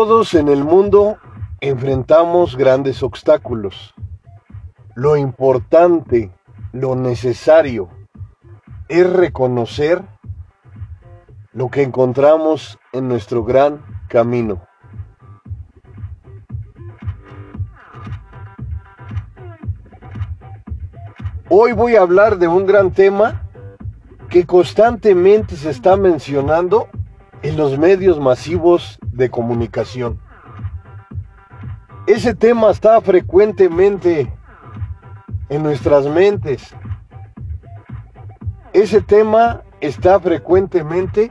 Todos en el mundo enfrentamos grandes obstáculos. Lo importante, lo necesario, es reconocer lo que encontramos en nuestro gran camino. Hoy voy a hablar de un gran tema que constantemente se está mencionando en los medios masivos de comunicación. Ese tema está frecuentemente en nuestras mentes. Ese tema está frecuentemente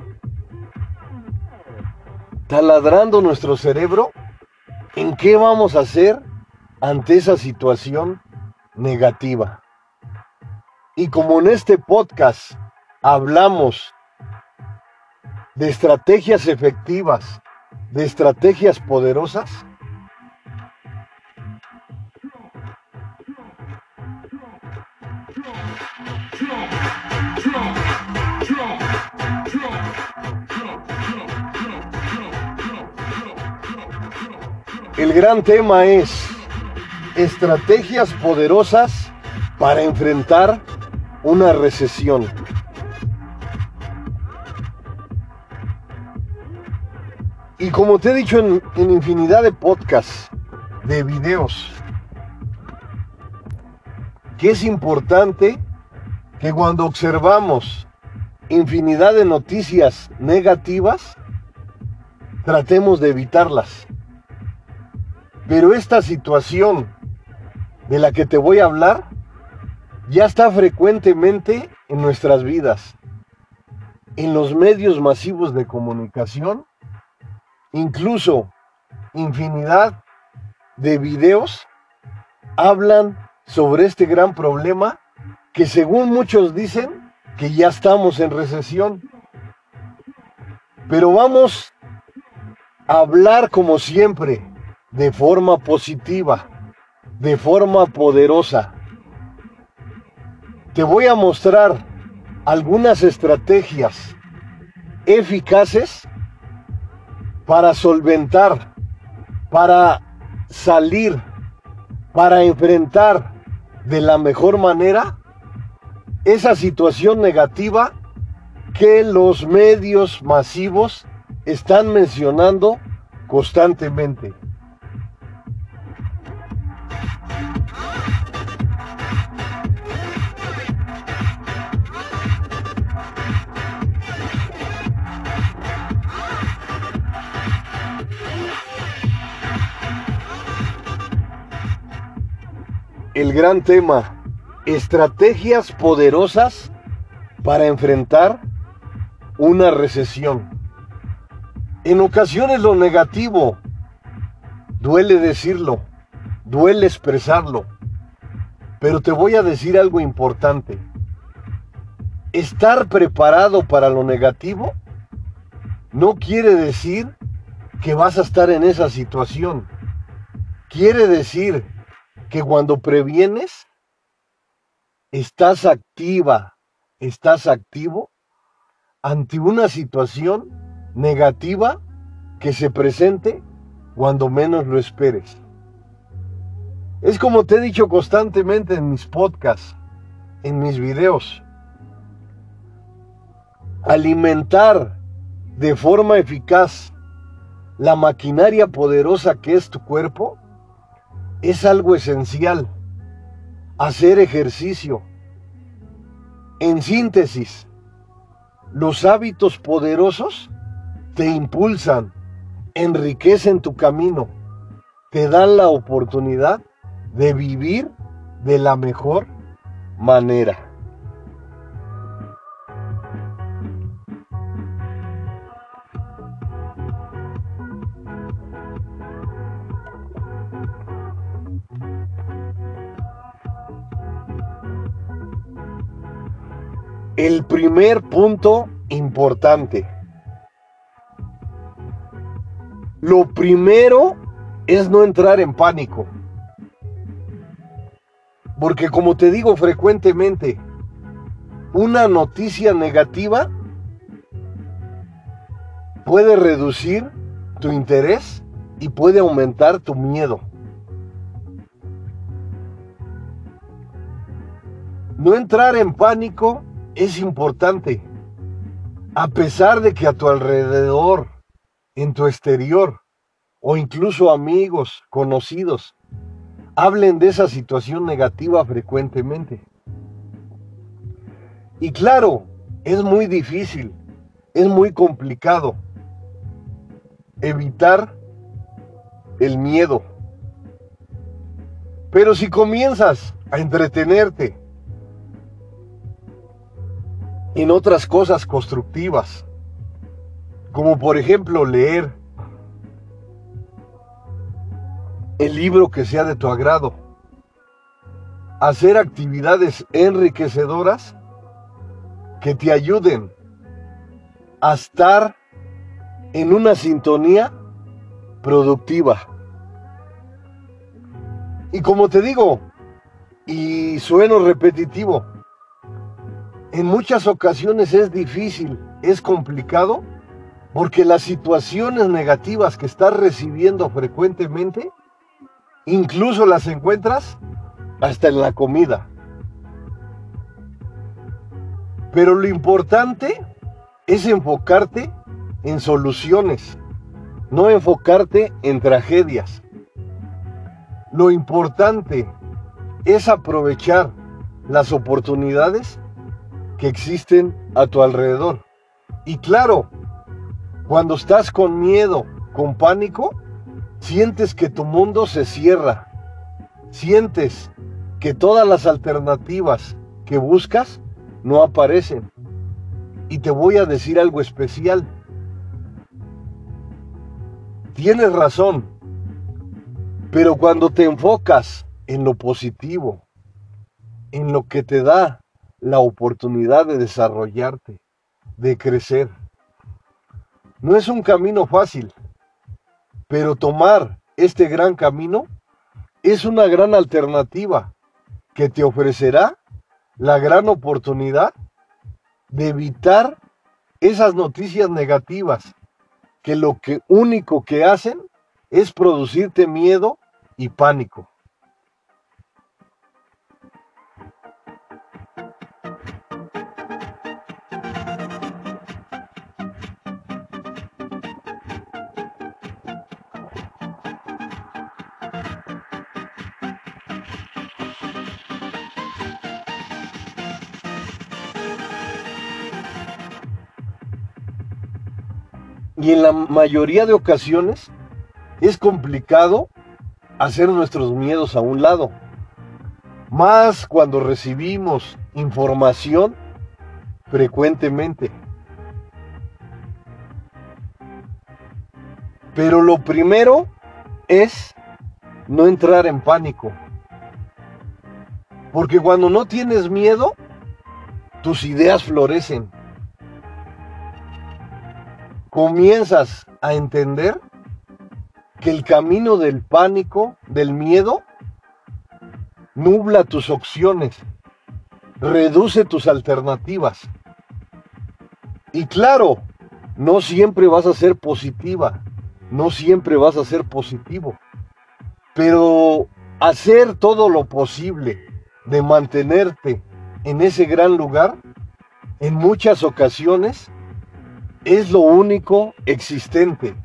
taladrando nuestro cerebro en qué vamos a hacer ante esa situación negativa. Y como en este podcast hablamos de estrategias efectivas, de estrategias poderosas, El gran tema es estrategias poderosas para enfrentar una recesión. Y como te he dicho en, infinidad de podcasts, de videos, que es importante que cuando observamos infinidad de noticias negativas, tratemos de evitarlas. Pero esta situación de la que te voy a hablar ya está frecuentemente en nuestras vidas, en los medios masivos de comunicación Incluso infinidad de videos hablan sobre este gran problema que según muchos dicen que ya estamos en recesión. Pero vamos a hablar como siempre, de forma positiva, de forma poderosa. Te voy a mostrar algunas estrategias eficaces para solventar, para salir, para enfrentar de la mejor manera esa situación negativa que los medios masivos están mencionando constantemente. El gran tema, estrategias poderosas para enfrentar una recesión. En ocasiones lo negativo, duele decirlo, duele expresarlo, pero te voy a decir algo importante. Estar preparado para lo negativo no quiere decir que vas a estar en esa situación. Quiere decir que cuando previenes, estás activa, estás activo ante una situación negativa que se presente cuando menos lo esperes. Es como te he dicho constantemente en mis podcasts, en mis videos. Alimentar de forma eficaz la maquinaria poderosa que es tu cuerpo es algo esencial. Hacer ejercicio. En síntesis, los hábitos poderosos te impulsan, enriquecen tu camino, te dan la oportunidad de vivir de la mejor manera. El primer punto importante. Lo primero es no entrar en pánico. Porque como te digo frecuentemente, una noticia negativa puede reducir tu interés y puede aumentar tu miedo. No entrar en pánico es importante, a pesar de que a tu alrededor, en tu exterior, o incluso amigos, conocidos, hablen de esa situación negativa frecuentemente. Y claro, es muy difícil, es muy complicado evitar el miedo. Pero si comienzas a entretenerte en otras cosas constructivas, como por ejemplo leer el libro que sea de tu agrado, hacer actividades enriquecedoras que te ayuden a estar en una sintonía productiva. Y como te digo, y sueno repetitivo, en muchas ocasiones es difícil, es complicado, porque las situaciones negativas que estás recibiendo frecuentemente, incluso las encuentras hasta en la comida. Pero lo importante es enfocarte en soluciones, no enfocarte en tragedias. Lo importante es aprovechar las oportunidades que existen a tu alrededor. Y claro, cuando estás con miedo, con pánico, sientes que tu mundo se cierra. Sientes que todas las alternativas que buscas no aparecen. Y te voy a decir algo especial. Tienes razón, pero cuando te enfocas en lo positivo, en lo que te da la oportunidad de desarrollarte, de crecer, no es un camino fácil, pero tomar este gran camino es una gran alternativa que te ofrecerá la gran oportunidad de evitar esas noticias negativas que lo que único que hacen es producirte miedo y pánico. Y en la mayoría de ocasiones es complicado hacer nuestros miedos a un lado. Más cuando recibimos información frecuentemente. Pero lo primero es no entrar en pánico. Porque cuando no tienes miedo, tus ideas florecen comienzas a entender que el camino del pánico, del miedo, nubla tus opciones, reduce tus alternativas. Y claro, no siempre vas a ser positiva, no siempre vas a ser positivo, pero hacer todo lo posible de mantenerte en ese gran lugar, en muchas ocasiones es lo único existente,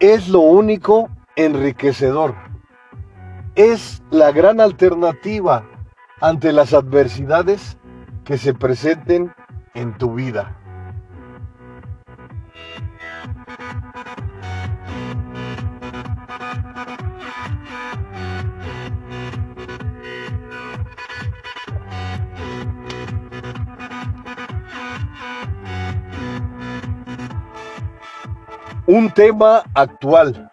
es lo único enriquecedor, es la gran alternativa ante las adversidades que se presenten en tu vida. Un tema actual,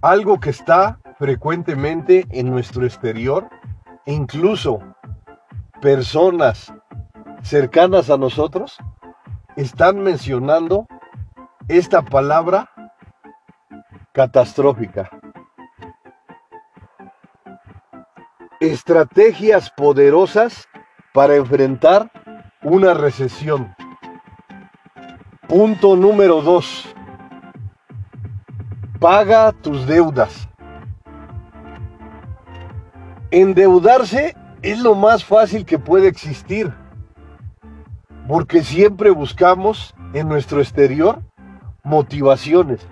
algo que está frecuentemente en nuestro exterior e incluso personas cercanas a nosotros están mencionando esta palabra catastrófica. Estrategias poderosas para enfrentar una recesión. Punto número dos paga tus deudas. Endeudarse es lo más fácil que puede existir, porque siempre buscamos en nuestro exterior motivaciones.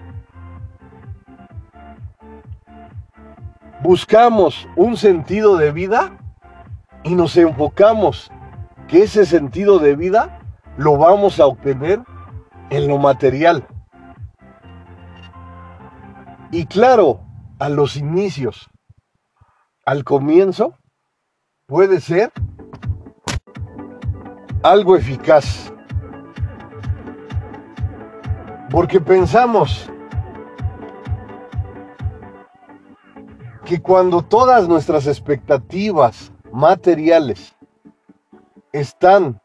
Buscamos un sentido de vida y nos enfocamos que ese sentido de vida lo vamos a obtener en lo material. Y claro, a los inicios, al comienzo, puede ser algo eficaz. Porque pensamos que cuando todas nuestras expectativas materiales están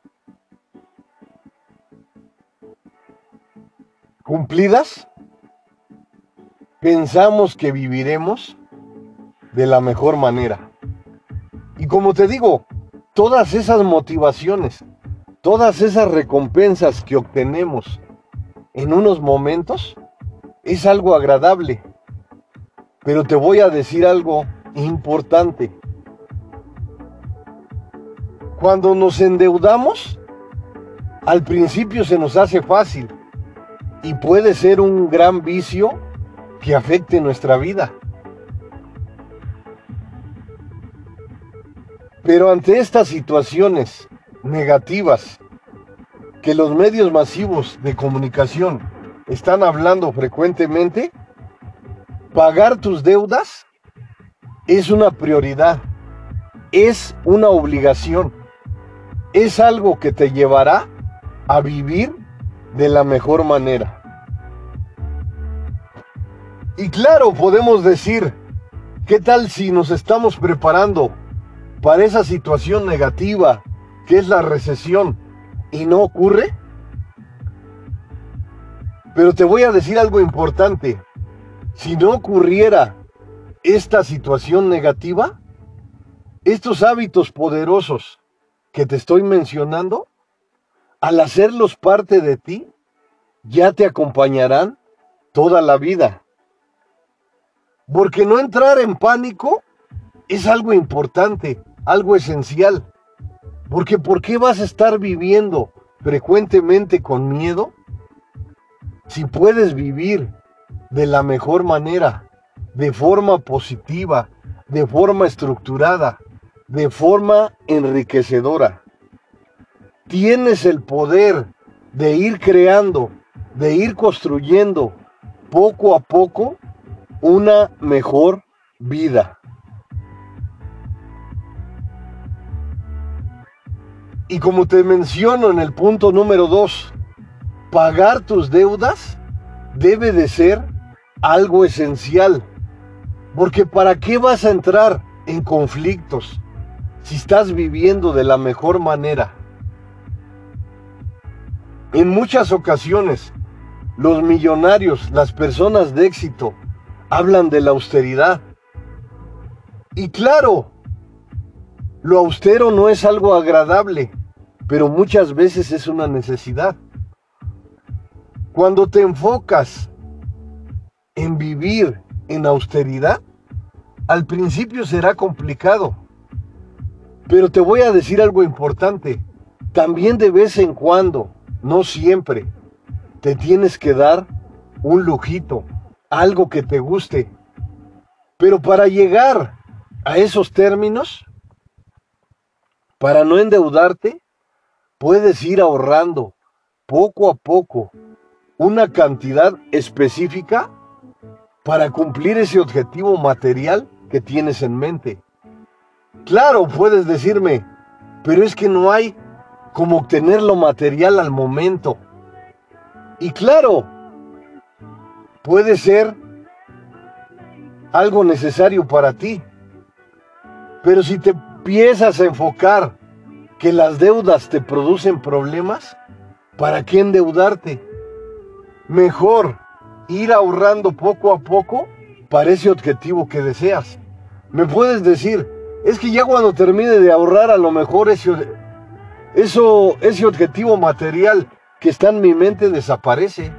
cumplidas, pensamos que viviremos de la mejor manera. Y como te digo, todas esas motivaciones, todas esas recompensas que obtenemos en unos momentos, es algo agradable. Pero te voy a decir algo importante. Cuando nos endeudamos, al principio se nos hace fácil y puede ser un gran vicio que afecte nuestra vida. Pero ante estas situaciones negativas que los medios masivos de comunicación están hablando frecuentemente, pagar tus deudas es una prioridad, es una obligación, es algo que te llevará a vivir de la mejor manera. Y claro, podemos decir, ¿qué tal si nos estamos preparando para esa situación negativa que es la recesión y no ocurre? Pero te voy a decir algo importante. Si no ocurriera esta situación negativa, estos hábitos poderosos que te estoy mencionando, al hacerlos parte de ti, ya te acompañarán toda la vida. Porque no entrar en pánico es algo importante, algo esencial. Porque ¿por qué vas a estar viviendo frecuentemente con miedo si puedes vivir de la mejor manera, de forma positiva, de forma estructurada, de forma enriquecedora? Tienes el poder de ir creando, de ir construyendo poco a poco una mejor vida. Y como te menciono en el punto número dos, pagar tus deudas debe de ser algo esencial. Porque ¿para qué vas a entrar en conflictos si estás viviendo de la mejor manera? En muchas ocasiones, los millonarios, las personas de éxito, hablan de la austeridad. Y claro, lo austero no es algo agradable, pero muchas veces es una necesidad. Cuando te enfocas en vivir en austeridad, al principio será complicado. Pero te voy a decir algo importante. También de vez en cuando, no siempre, te tienes que dar un lujito, algo que te guste. Pero para llegar a esos términos, para no endeudarte, puedes ir ahorrando poco a poco una cantidad específica para cumplir ese objetivo material que tienes en mente. Claro, puedes decirme, pero es que no hay como obtener lo material al momento. Y claro, puede ser algo necesario para ti. Pero si te empiezas a enfocar que las deudas te producen problemas, ¿para qué endeudarte? Mejor ir ahorrando poco a poco para ese objetivo que deseas. Me puedes decir, es que ya cuando termine de ahorrar a lo mejor ese, ese objetivo material que está en mi mente desaparece.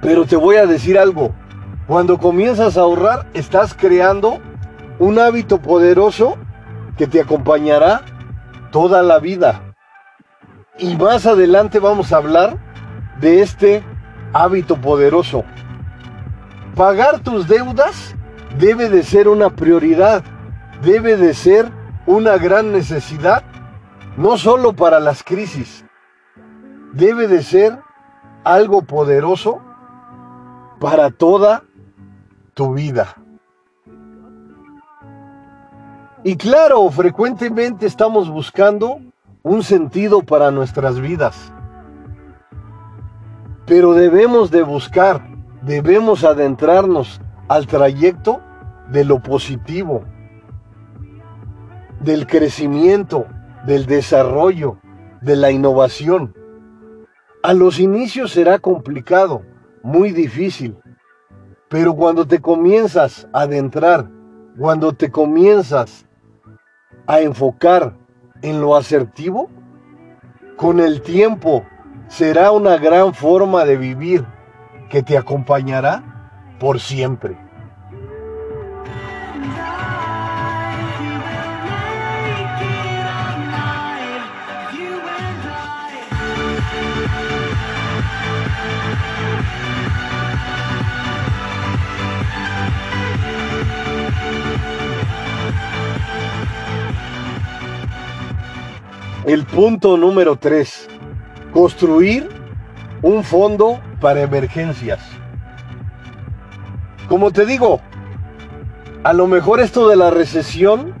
Pero te voy a decir algo. Cuando comienzas a ahorrar, estás creando un hábito poderoso que te acompañará toda la vida. Y más adelante vamos a hablar de este hábito poderoso. Pagar tus deudas debe de ser una prioridad, debe de ser una gran necesidad, no solo para las crisis, debe de ser algo poderoso para toda tu vida. Y claro, frecuentemente estamos buscando un sentido para nuestras vidas. Pero debemos de buscar, debemos adentrarnos al trayecto de lo positivo, del crecimiento, del desarrollo, de la innovación. A los inicios será complicado, muy difícil, pero cuando te comienzas a adentrar, cuando te comienzas a enfocar en lo asertivo, con el tiempo será una gran forma de vivir que te acompañará por siempre. El punto número 3. Construir un fondo para emergencias. Como te digo, a lo mejor esto de la recesión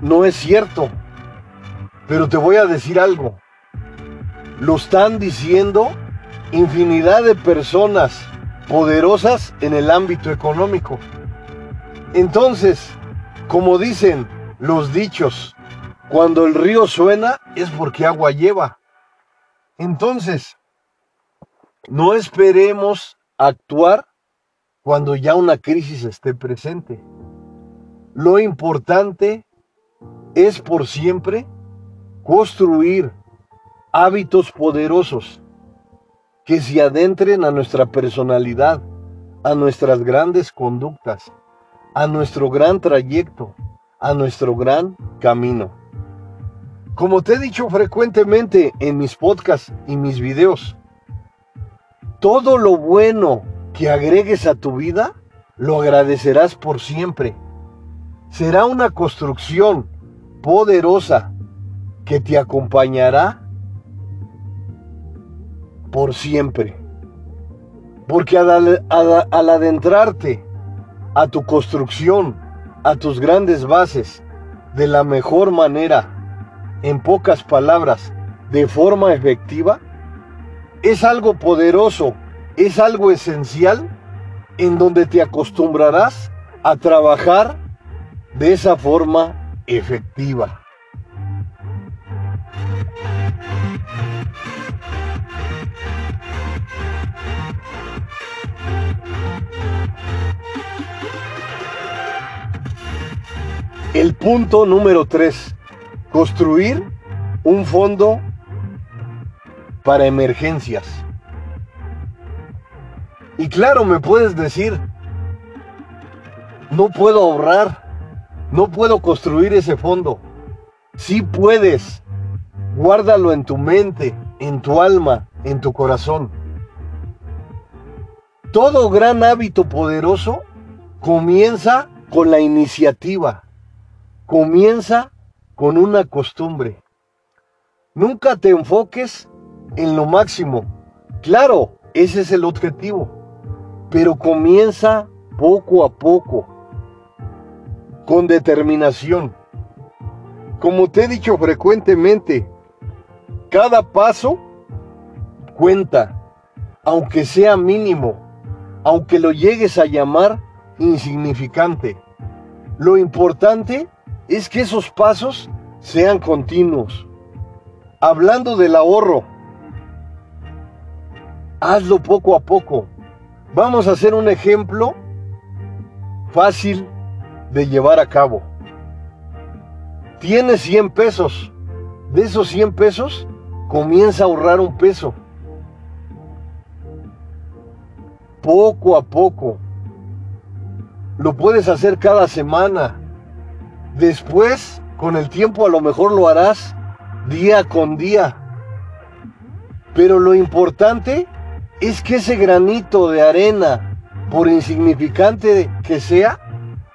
no es cierto. Pero te voy a decir algo. Lo están diciendo infinidad de personas poderosas en el ámbito económico. Entonces, como dicen los dichos, cuando el río suena es porque agua lleva. Entonces, no esperemos actuar cuando ya una crisis esté presente. Lo importante es por siempre construir hábitos poderosos que se adentren a nuestra personalidad, a nuestras grandes conductas, a nuestro gran trayecto, a nuestro gran camino. Como te he dicho frecuentemente en mis podcasts y mis videos, todo lo bueno que agregues a tu vida, lo agradecerás por siempre. Será una construcción poderosa que te acompañará por siempre. Porque al, al, adentrarte a tu construcción, a tus grandes bases, de la mejor manera, en pocas palabras, de forma efectiva, es algo poderoso, es algo esencial en donde te acostumbrarás a trabajar de esa forma efectiva. El punto número 3 Construir un fondo para emergencias. Y claro, me puedes decir, no puedo ahorrar, no puedo construir ese fondo. Sí puedes, guárdalo en tu mente, en tu alma, en tu corazón. Todo gran hábito poderoso comienza con la iniciativa, comienza con una costumbre. Nunca te enfoques en lo máximo. Claro, ese es el objetivo. Pero comienza poco a poco, con determinación. Como te he dicho frecuentemente, cada paso cuenta, aunque sea mínimo, aunque lo llegues a llamar insignificante. Lo importante es que esos pasos sean continuos. Hablando del ahorro, hazlo poco a poco. Vamos a hacer un ejemplo fácil de llevar a cabo. Tienes 100 pesos. De esos 100 pesos, comienza a ahorrar un peso. poco a poco. Lo puedes hacer cada semana. Después, con el tiempo, a lo mejor lo harás día con día. Pero lo importante es que ese granito de arena, por insignificante que sea,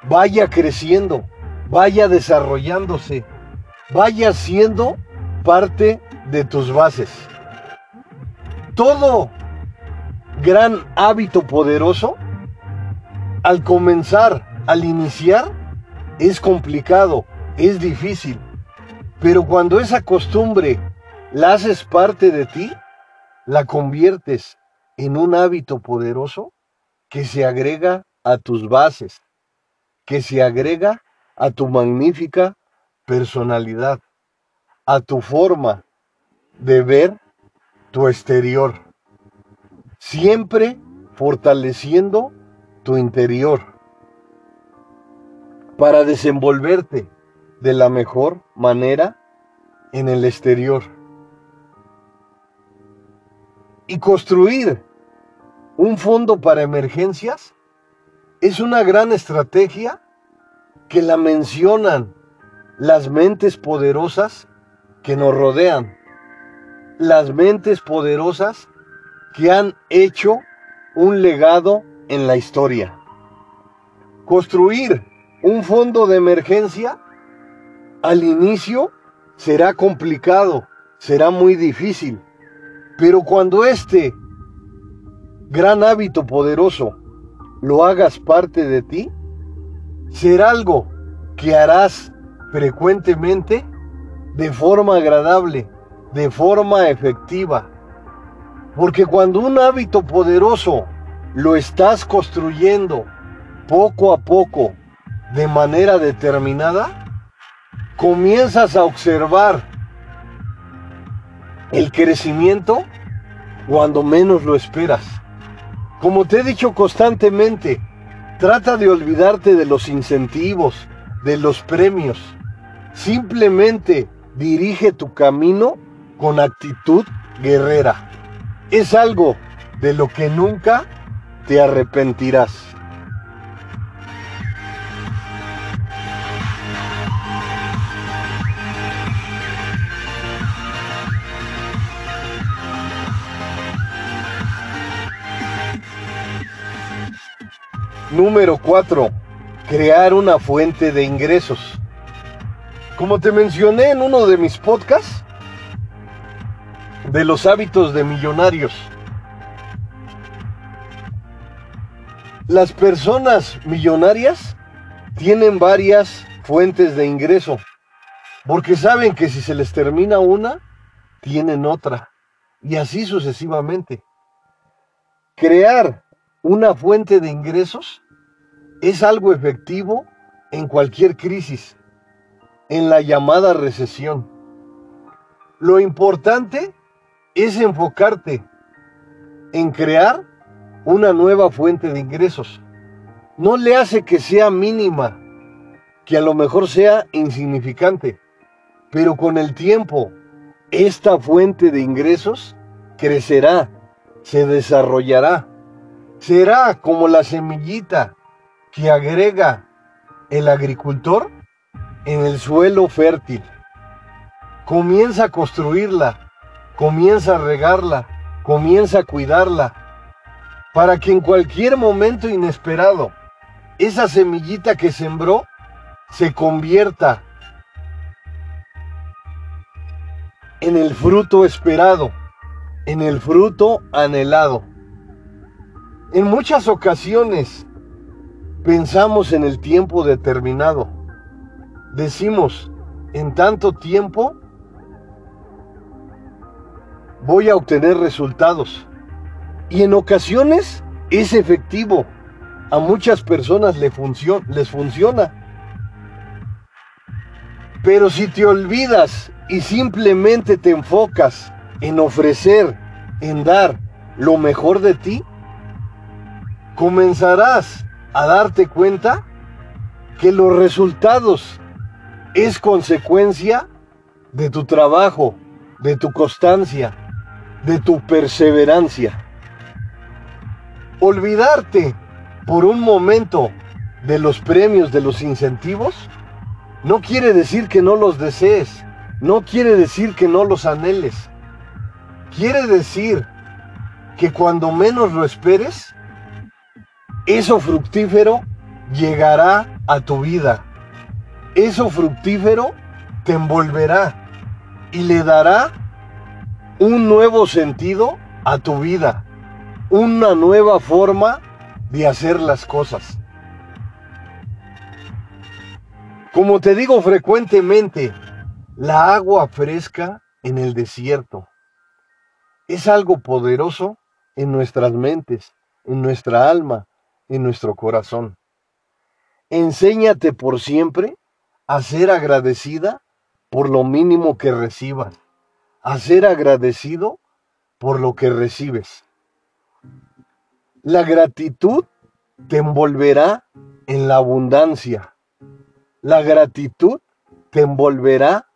vaya creciendo, vaya desarrollándose, vaya siendo parte de tus bases. Todo gran hábito poderoso, al comenzar, al iniciar, es complicado, es difícil. Pero cuando esa costumbre la haces parte de ti, la conviertes en un hábito poderoso que se agrega a tus bases, que se agrega a tu magnífica personalidad, a tu forma de ver tu exterior, siempre fortaleciendo tu interior para desenvolverte de la mejor manera en el exterior y construir un fondo para emergencias es una gran estrategia que la mencionan las mentes poderosas que nos rodean, las mentes poderosas que han hecho un legado en la historia. Construir un fondo de emergencia al inicio será complicado, será muy difícil, pero cuando este gran hábito poderoso lo hagas parte de ti, será algo que harás frecuentemente de forma agradable, de forma efectiva. Porque cuando un hábito poderoso lo estás construyendo poco a poco, de manera determinada, comienzas a observar el crecimiento cuando menos lo esperas. Como te he dicho constantemente, trata de olvidarte de los incentivos, de los premios. Simplemente dirige tu camino con actitud guerrera. Es algo de lo que nunca te arrepentirás. Número 4. Crear una fuente de ingresos. Como te mencioné en uno de mis podcasts, de los hábitos de millonarios, las personas millonarias tienen varias fuentes de ingreso, porque saben que si se les termina una, tienen otra, y así sucesivamente. Crear una fuente de ingresos es algo efectivo en cualquier crisis, en la llamada recesión. Lo importante es enfocarte en crear una nueva fuente de ingresos. No le hace que sea mínima, que a lo mejor sea insignificante, pero con el tiempo esta fuente de ingresos crecerá, se desarrollará, será como la semillita que agrega el agricultor en el suelo fértil. Comienza a construirla, comienza a regarla, comienza a cuidarla, para que en cualquier momento inesperado esa semillita que sembró se convierta en el fruto esperado, en el fruto anhelado. En muchas ocasiones pensamos en el tiempo determinado. Decimos, en tanto tiempo voy a obtener resultados. Y en ocasiones es efectivo. A muchas personas les, funciona. Pero si te olvidas y simplemente te enfocas en ofrecer, en dar lo mejor de ti, comenzarás a darte cuenta que los resultados es consecuencia de tu trabajo, de tu constancia, de tu perseverancia. Olvidarte por un momento de los premios, de los incentivos, no quiere decir que no los desees, no quiere decir que no los anheles. Quiere decir que cuando menos lo esperes, eso fructífero llegará a tu vida. Eso fructífero te envolverá y le dará un nuevo sentido a tu vida, una nueva forma de hacer las cosas. Como te digo frecuentemente, la agua fresca en el desierto es algo poderoso en nuestras mentes, en nuestra alma, en nuestro corazón. Enséñate por siempre a ser agradecida por lo mínimo que recibas, a ser agradecido por lo que recibes. La gratitud te envolverá en la abundancia. La gratitud te envolverá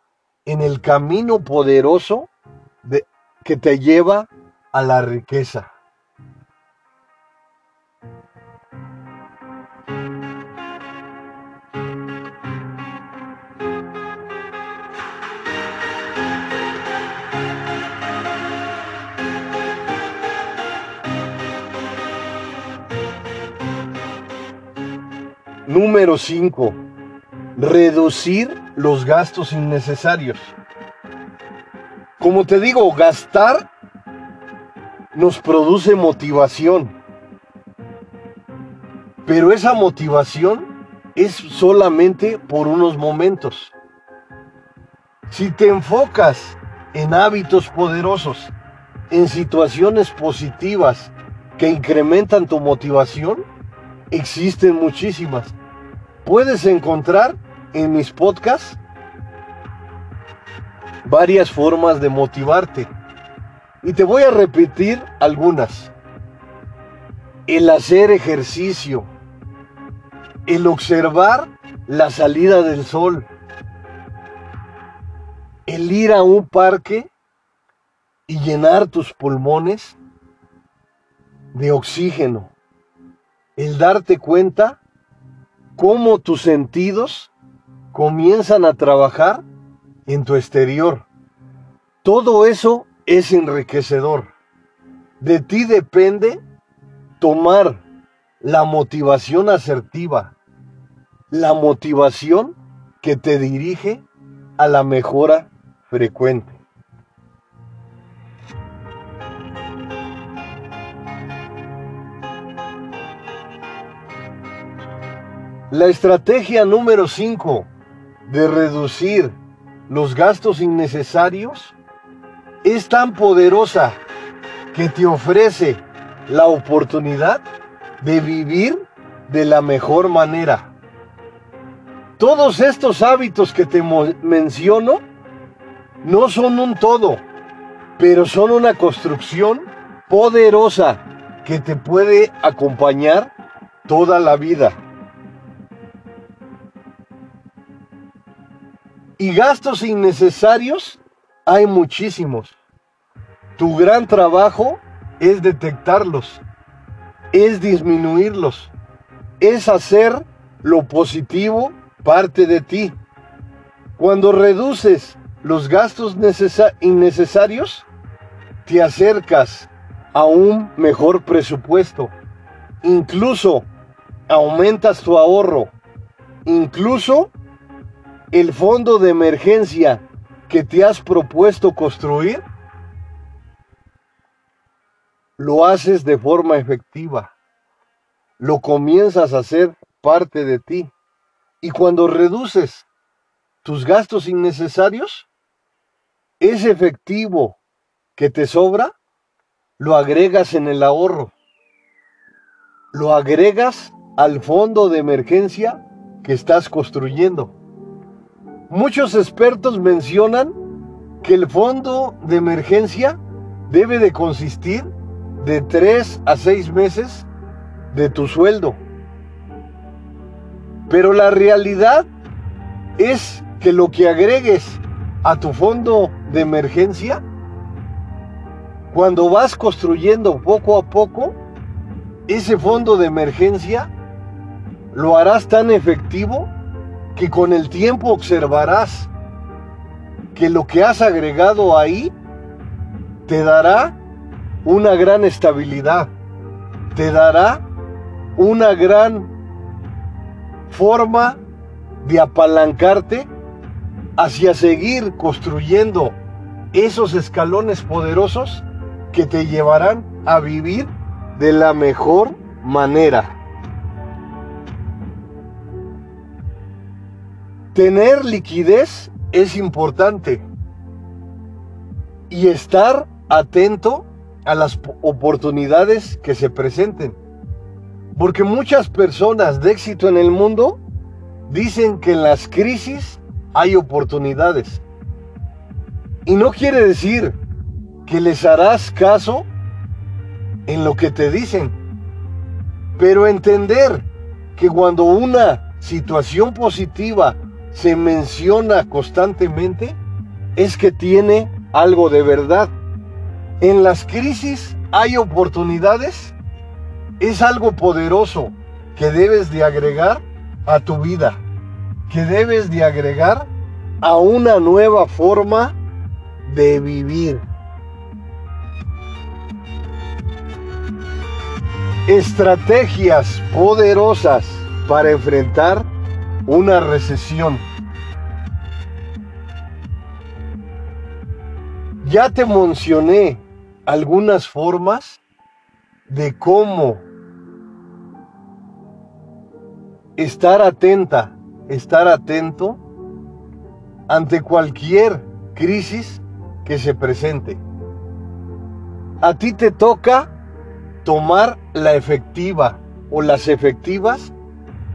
en el camino poderoso de, que te lleva a la riqueza. Número 5. Reducir los gastos innecesarios. Como te digo, gastar nos produce motivación. Pero esa motivación es solamente por unos momentos. Si te enfocas en hábitos poderosos, en situaciones positivas que incrementan tu motivación, existen muchísimas puedes encontrar en mis podcasts varias formas de motivarte. Y te voy a repetir algunas. El hacer ejercicio. El observar la salida del sol. El ir a un parque y llenar tus pulmones de oxígeno. El darte cuenta cómo tus sentidos comienzan a trabajar en tu exterior. Todo eso es enriquecedor. De ti depende tomar la motivación asertiva, la motivación que te dirige a la mejora frecuente. La estrategia número 5 de reducir los gastos innecesarios es tan poderosa que te ofrece la oportunidad de vivir de la mejor manera. Todos estos hábitos que te menciono no son un todo, pero son una construcción poderosa que te puede acompañar toda la vida. Y gastos innecesarios hay muchísimos. Tu gran trabajo es detectarlos, es disminuirlos, es hacer lo positivo parte de ti. Cuando reduces los gastos innecesarios, te acercas a un mejor presupuesto. Incluso aumentas tu ahorro. Incluso el fondo de emergencia que te has propuesto construir, lo haces de forma efectiva. Lo comienzas a hacer parte de ti. Y cuando reduces tus gastos innecesarios, ese efectivo que te sobra, lo agregas en el ahorro. Lo agregas al fondo de emergencia que estás construyendo. Muchos expertos mencionan que el fondo de emergencia debe de consistir de 3 a 6 meses de tu sueldo. Pero la realidad es que lo que agregues a tu fondo de emergencia, cuando vas construyendo poco a poco, ese fondo de emergencia lo harás tan efectivo que con el tiempo observarás que lo que has agregado ahí te dará una gran estabilidad, te dará una gran forma de apalancarte hacia seguir construyendo esos escalones poderosos que te llevarán a vivir de la mejor manera. Tener liquidez es importante y estar atento a las oportunidades que se presenten. Porque muchas personas de éxito en el mundo dicen que en las crisis hay oportunidades. Y no quiere decir que les harás caso en lo que te dicen, pero entender que cuando una situación positiva se menciona constantemente, es que tiene algo de verdad. En las crisis hay oportunidades, es algo poderoso que debes de agregar a tu vida, que debes de agregar a una nueva forma de vivir. Estrategias poderosas para enfrentar una recesión. Ya te mencioné algunas formas de cómo estar atenta, estar atento ante cualquier crisis que se presente. A ti te toca tomar la efectiva o las efectivas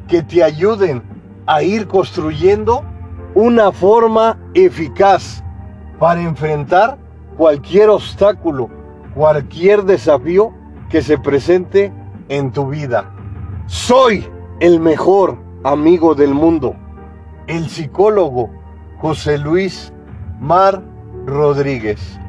que te ayuden a ir construyendo una forma eficaz para enfrentar cualquier obstáculo, cualquier desafío que se presente en tu vida. Soy el mejor amigo del mundo, el psicólogo José Luis Mar Rodríguez.